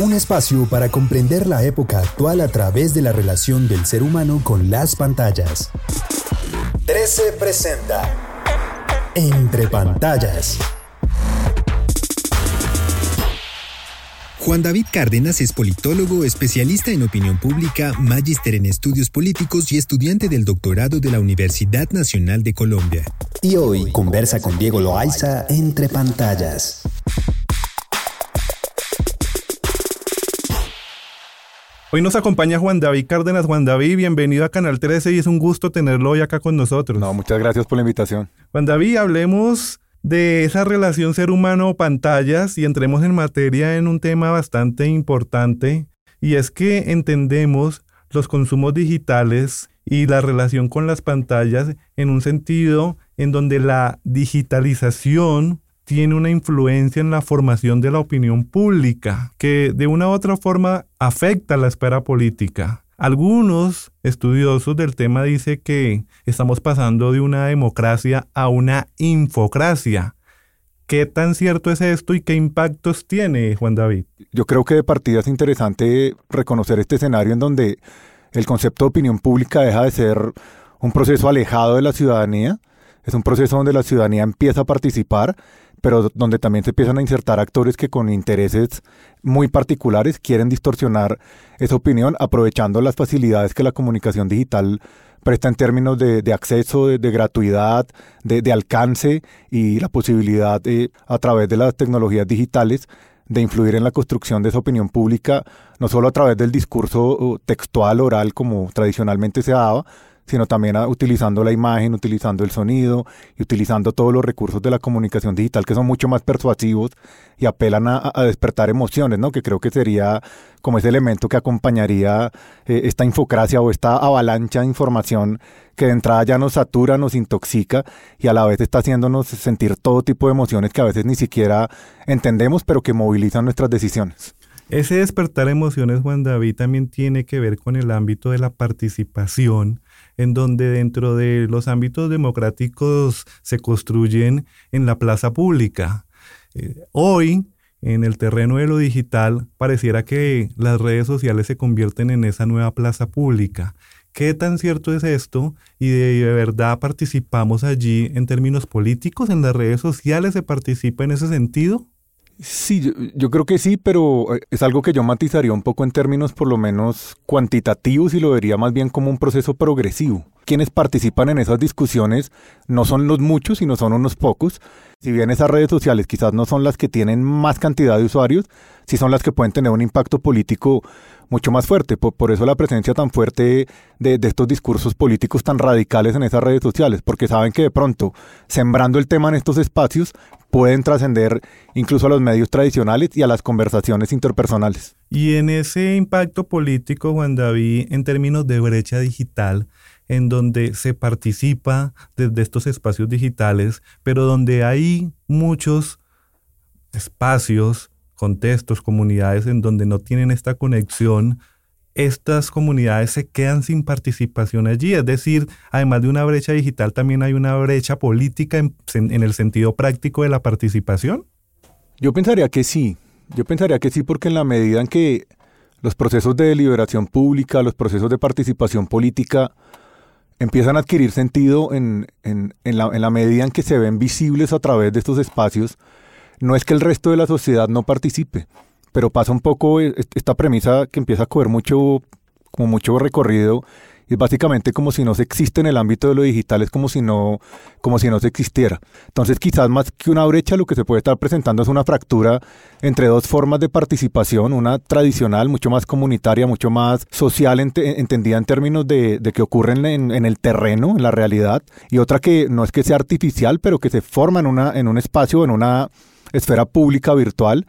Un espacio para comprender la época actual a través de la relación del ser humano con las pantallas. 13 presenta Entre pantallas. Juan David Cárdenas es politólogo, especialista en opinión pública, magíster en estudios políticos y estudiante del doctorado de la Universidad Nacional de Colombia. Y hoy conversa con Diego Loaiza entre pantallas. Hoy nos acompaña Juan David Cárdenas. Juan David, bienvenido a Canal 13 y es un gusto tenerlo hoy acá con nosotros. No, muchas gracias por la invitación. Juan David, hablemos de esa relación ser humano-pantallas y entremos en materia en un tema bastante importante y es que entendemos los consumos digitales y la relación con las pantallas en un sentido en donde la digitalización tiene una influencia en la formación de la opinión pública que de una u otra forma afecta la esfera política. Algunos estudiosos del tema dicen que estamos pasando de una democracia a una infocracia. ¿Qué tan cierto es esto y qué impactos tiene, Juan David? Yo creo que de partida es interesante reconocer este escenario en donde el concepto de opinión pública deja de ser un proceso alejado de la ciudadanía, es un proceso donde la ciudadanía empieza a participar pero donde también se empiezan a insertar actores que con intereses muy particulares quieren distorsionar esa opinión, aprovechando las facilidades que la comunicación digital presta en términos de, acceso, de, gratuidad, de, alcance y la posibilidad de, a través de las tecnologías digitales de influir en la construcción de esa opinión pública, no solo a través del discurso uh, textual, oral, como tradicionalmente se daba, sino también utilizando la imagen, utilizando el sonido y utilizando todos los recursos de la comunicación digital que son mucho más persuasivos y apelan a, despertar emociones, ¿no? Que creo que sería como ese elemento que acompañaría eh, esta infocracia o esta avalancha de información que de entrada ya nos satura, nos intoxica y a la vez está haciéndonos sentir todo tipo de emociones que a veces ni siquiera entendemos, pero que movilizan nuestras decisiones. Ese despertar emociones, Juan David, también tiene que ver con el ámbito de la participación en donde dentro de los ámbitos democráticos se construyen en la plaza pública. Eh, hoy, en el terreno de lo digital, pareciera que las redes sociales se convierten en esa nueva plaza pública. ¿Qué tan cierto es esto? ¿Y de, verdad participamos allí en términos políticos? ¿En las redes sociales se participa en ese sentido? Sí, yo, creo que sí, pero eh, es algo que yo matizaría un poco en términos por lo menos cuantitativos y lo vería más bien como un proceso progresivo. Quienes participan en esas discusiones no son los muchos, sino son unos pocos. Si bien esas redes sociales quizás no son las que tienen más cantidad de usuarios, sí son las que pueden tener un impacto político mucho más fuerte. Por, eso la presencia tan fuerte de, de, estos discursos políticos tan radicales en esas redes sociales, porque saben que de pronto, sembrando el tema en estos espacios, pueden trascender incluso a los medios tradicionales y a las conversaciones interpersonales. Y en ese impacto político, Juan David, en términos de brecha digital, en donde se participa desde estos espacios digitales, pero donde hay muchos espacios, contextos, comunidades en donde no tienen esta conexión, estas comunidades se quedan sin participación allí. Es decir, además de una brecha digital, también hay una brecha política en, el sentido práctico de la participación. Yo pensaría que sí. Yo pensaría que sí porque en la medida en que los procesos de deliberación pública, los procesos de participación política empiezan a adquirir sentido en, la, en la medida en que se ven visibles a través de estos espacios, no es que el resto de la sociedad no participe, pero pasa un poco e, esta premisa que empieza a coger mucho, como mucho recorrido, es básicamente como si no se existe en el ámbito de lo digital, es como si no, como si no se existiera. Entonces, quizás más que una brecha, lo que se puede estar presentando es una fractura entre dos formas de participación, una tradicional, mucho más comunitaria, mucho más social, entendida en términos de, que ocurren en, el terreno, en la realidad, y otra que no es que sea artificial, pero que se forma en, una, en un espacio, en una esfera pública virtual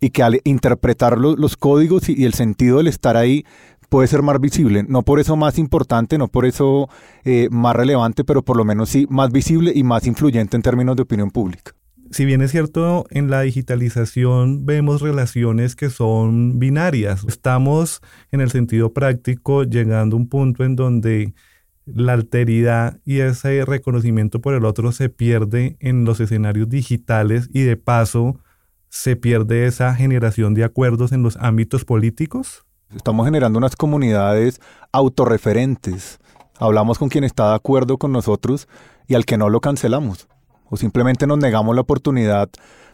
y que al interpretar los códigos y, el sentido del estar ahí puede ser más visible, no por eso más importante, no por eso eh, más relevante, pero por lo menos sí más visible y más influyente en términos de opinión pública. Si bien es cierto, en la digitalización vemos relaciones que son binarias. Estamos, en el sentido práctico, llegando a un punto en donde la alteridad y ese reconocimiento por el otro se pierde en los escenarios digitales y de paso se pierde esa generación de acuerdos en los ámbitos políticos? Estamos generando unas comunidades autorreferentes. Hablamos con quien está de acuerdo con nosotros y al que no lo cancelamos. O simplemente nos negamos la oportunidad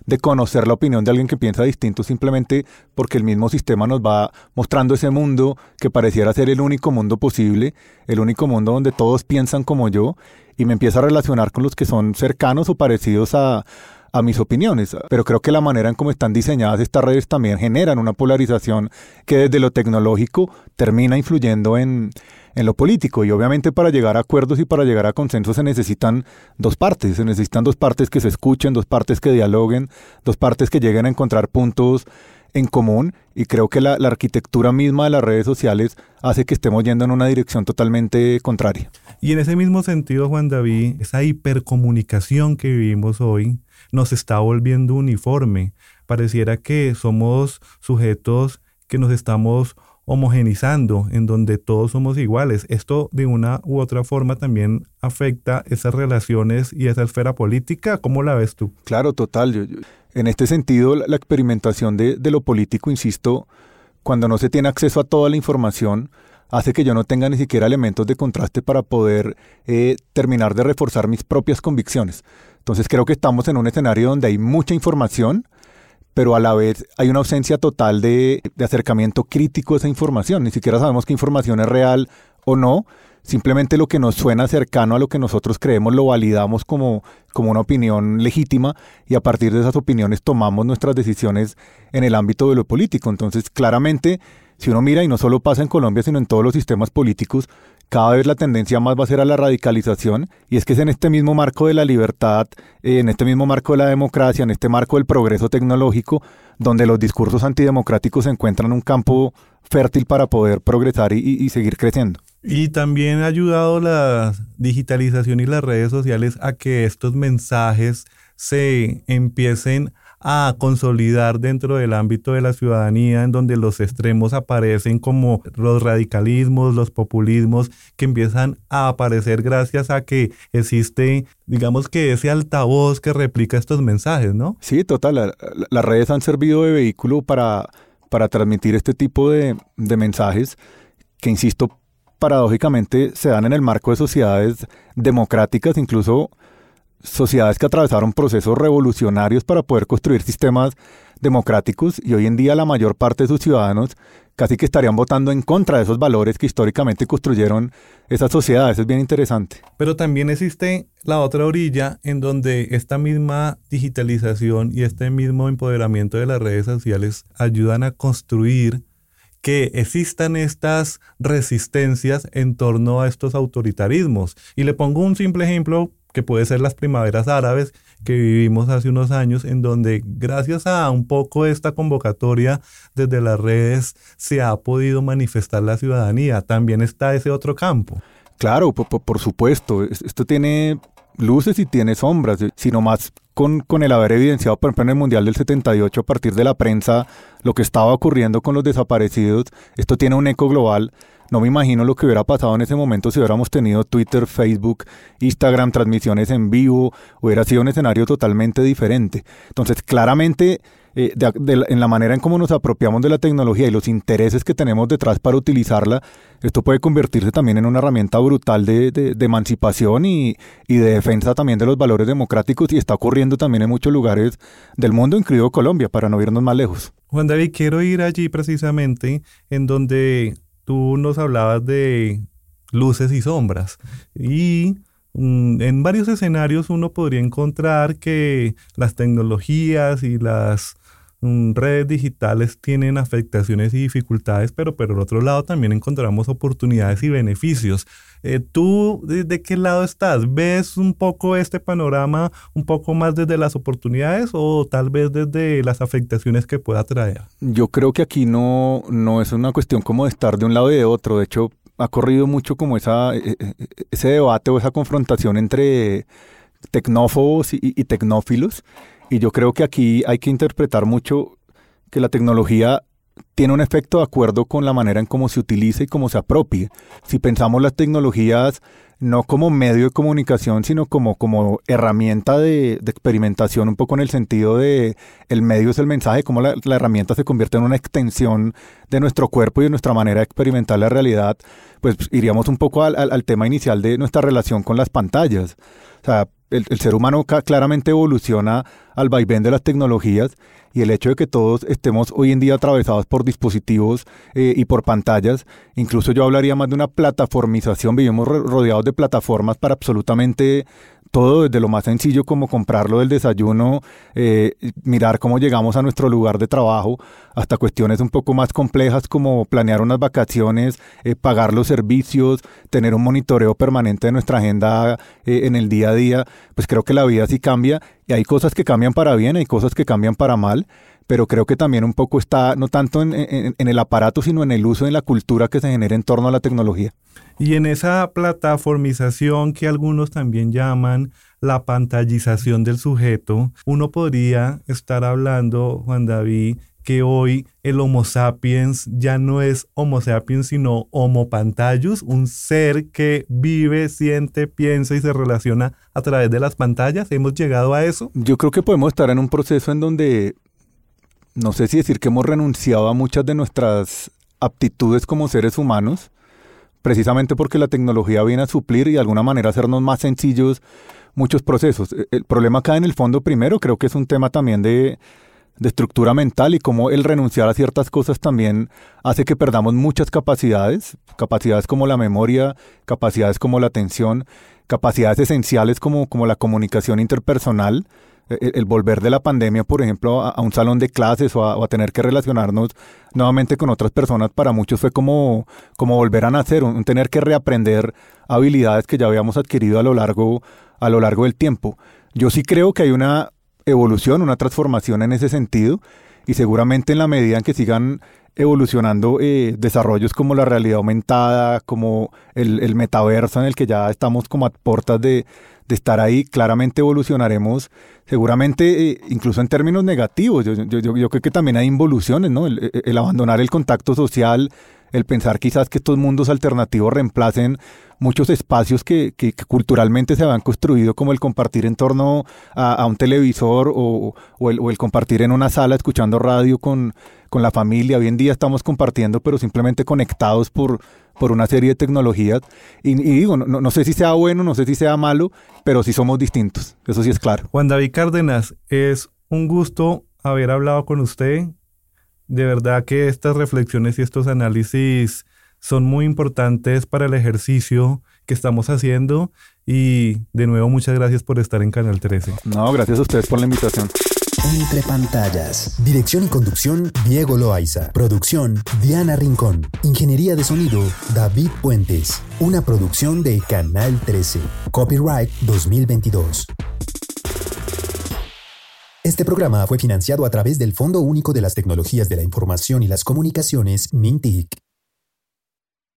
de conocer la opinión de alguien que piensa distinto simplemente porque el mismo sistema nos va mostrando ese mundo que pareciera ser el único mundo posible, el único mundo donde todos piensan como yo y me empieza a relacionar con los que son cercanos o parecidos a, a mis opiniones, pero creo que la manera en cómo están diseñadas estas redes también generan una polarización que desde lo tecnológico termina influyendo en, en lo político. Y obviamente para llegar a acuerdos y para llegar a consensos se necesitan dos partes, se necesitan dos partes que se escuchen, dos partes que dialoguen, dos partes que lleguen a encontrar puntos en común y creo que la, arquitectura misma de las redes sociales hace que estemos yendo en una dirección totalmente contraria. Y en ese mismo sentido, Juan David, esa hipercomunicación que vivimos hoy nos está volviendo uniforme. Pareciera que somos sujetos que nos estamos homogenizando, en donde todos somos iguales. Esto de una u otra forma también afecta esas relaciones y esa esfera política. ¿Cómo la ves tú? Claro, total. en este sentido, la, experimentación de, de lo político, insisto, cuando no se tiene acceso a toda la información, hace que yo no tenga ni siquiera elementos de contraste para poder eh, terminar de reforzar mis propias convicciones. Entonces creo que estamos en un escenario donde hay mucha información, pero a la vez hay una ausencia total de, acercamiento crítico a esa información. Ni siquiera sabemos qué información es real o no. Simplemente lo que nos suena cercano a lo que nosotros creemos lo validamos como, como una opinión legítima y a partir de esas opiniones tomamos nuestras decisiones en el ámbito de lo político. Entonces, claramente, si uno mira, y no solo pasa en Colombia, sino en todos los sistemas políticos, cada vez la tendencia más va a ser a la radicalización, y es que es en este mismo marco de la libertad, en este mismo marco de la democracia, en este marco del progreso tecnológico, donde los discursos antidemocráticos encuentran un campo fértil para poder progresar y, y seguir creciendo. Y también ha ayudado la digitalización y las redes sociales a que estos mensajes se empiecen a consolidar dentro del ámbito de la ciudadanía, en donde los extremos aparecen como los radicalismos, los populismos, que empiezan a aparecer gracias a que existe, digamos que ese altavoz que replica estos mensajes, ¿no? Sí, total. las redes han servido de vehículo para, para transmitir este tipo de, de mensajes que, insisto, paradójicamente se dan en el marco de sociedades democráticas, incluso sociedades que atravesaron procesos revolucionarios para poder construir sistemas democráticos y hoy en día la mayor parte de sus ciudadanos casi que estarían votando en contra de esos valores que históricamente construyeron esas sociedades. Es bien interesante. Pero también existe la otra orilla en donde esta misma digitalización y este mismo empoderamiento de las redes sociales ayudan a construir que existan estas resistencias en torno a estos autoritarismos. Y le pongo un simple ejemplo que puede ser las primaveras árabes que vivimos hace unos años, en donde gracias a un poco esta convocatoria desde las redes se ha podido manifestar la ciudadanía. También está ese otro campo. Claro, por, supuesto. Esto tiene luces y tiene sombras, sino más con, con, el haber evidenciado, por ejemplo, en el Mundial del 78, a partir de la prensa, lo que estaba ocurriendo con los desaparecidos. Esto tiene un eco global no me imagino lo que hubiera pasado en ese momento si hubiéramos tenido Twitter, Facebook, Instagram, transmisiones en vivo, hubiera sido un escenario totalmente diferente. Entonces, claramente, eh, en la manera en cómo nos apropiamos de la tecnología y los intereses que tenemos detrás para utilizarla, esto puede convertirse también en una herramienta brutal de, emancipación y, y, de defensa también de los valores democráticos y está ocurriendo también en muchos lugares del mundo, incluido Colombia, para no irnos más lejos. Juan David, quiero ir allí precisamente en donde tú nos hablabas de luces y sombras. Y mm, en varios escenarios uno podría encontrar que las tecnologías y las redes digitales tienen afectaciones y dificultades, pero por otro lado también encontramos oportunidades y beneficios. Eh, ¿Tú de, qué lado estás? ¿Ves un poco este panorama un poco más desde las oportunidades o tal vez desde las afectaciones que pueda traer? Yo creo que aquí no, no es una cuestión como de estar de un lado y de otro. De hecho, ha corrido mucho como esa, e, e, e, ese debate o esa confrontación entre tecnófobos y, y tecnófilos. Y yo creo que aquí hay que interpretar mucho que la tecnología tiene un efecto de acuerdo con la manera en cómo se utiliza y cómo se apropie. Si pensamos las tecnologías no como medio de comunicación, sino como, como herramienta de, experimentación, un poco en el sentido de el medio es el mensaje, cómo la, herramienta se convierte en una extensión de nuestro cuerpo y de nuestra manera de experimentar la realidad, pues iríamos un poco al, al tema inicial de nuestra relación con las pantallas. O sea, el, ser humano claramente evoluciona al vaivén de las tecnologías y el hecho de que todos estemos hoy en día atravesados por dispositivos eh, y por pantallas, incluso yo hablaría más de una plataformización, vivimos rodeados de plataformas para absolutamente todo desde lo más sencillo como comprarlo del desayuno, eh, mirar cómo llegamos a nuestro lugar de trabajo, hasta cuestiones un poco más complejas como planear unas vacaciones, eh, pagar los servicios, tener un monitoreo permanente de nuestra agenda eh, en el día a día, pues creo que la vida sí cambia y hay cosas que cambian para bien, hay cosas que cambian para mal pero creo que también un poco está no tanto en, en, el aparato, sino en el uso, en la cultura que se genera en torno a la tecnología. Y en esa plataformización que algunos también llaman la pantallización del sujeto, uno podría estar hablando, Juan David, que hoy el Homo sapiens ya no es Homo sapiens, sino Homo pantallus, un ser que vive, siente, piensa y se relaciona a través de las pantallas. ¿Hemos llegado a eso? Yo creo que podemos estar en un proceso en donde no sé si decir que hemos renunciado a muchas de nuestras aptitudes como seres humanos, precisamente porque la tecnología viene a suplir y de alguna manera hacernos más sencillos muchos procesos. E, el problema acá en el fondo primero creo que es un tema también de, estructura mental y cómo el renunciar a ciertas cosas también hace que perdamos muchas capacidades, capacidades como la memoria, capacidades como la atención, capacidades esenciales como, como la comunicación interpersonal el, volver de la pandemia, por ejemplo, a, un salón de clases o a, tener que relacionarnos nuevamente con otras personas, para muchos fue como, como volver a nacer, un, tener que reaprender habilidades que ya habíamos adquirido a lo largo, a lo largo del tiempo. Yo sí creo que hay una evolución, una transformación en ese sentido, y seguramente en la medida en que sigan evolucionando eh, desarrollos como la realidad aumentada, como el, el, metaverso en el que ya estamos como a puertas de, de estar ahí, claramente evolucionaremos, seguramente eh, incluso en términos negativos. Yo, yo, yo, creo que también hay involuciones, ¿no? El, abandonar el contacto social, el pensar quizás que estos mundos alternativos reemplacen muchos espacios que, que, culturalmente se habían construido, como el compartir en torno a, a un televisor o, o, el, o, el, compartir en una sala escuchando radio con, con la familia. Hoy en día estamos compartiendo, pero simplemente conectados por, por una serie de tecnologías. Y, digo, no, no, sé si sea bueno, no sé si sea malo, pero sí somos distintos. Eso sí es claro. Juan David Cárdenas, es un gusto haber hablado con usted. De verdad que estas reflexiones y estos análisis son muy importantes para el ejercicio que estamos haciendo. Y de nuevo, muchas gracias por estar en Canal 13. No, gracias a ustedes por la invitación. Entre pantallas. Dirección y conducción, Diego Loaiza. Producción, Diana Rincón. Ingeniería de sonido, David Puentes. Una producción de Canal 13. Copyright 2022. Este programa fue financiado a través del Fondo Único de las Tecnologías de la Información y las Comunicaciones, MINTIC.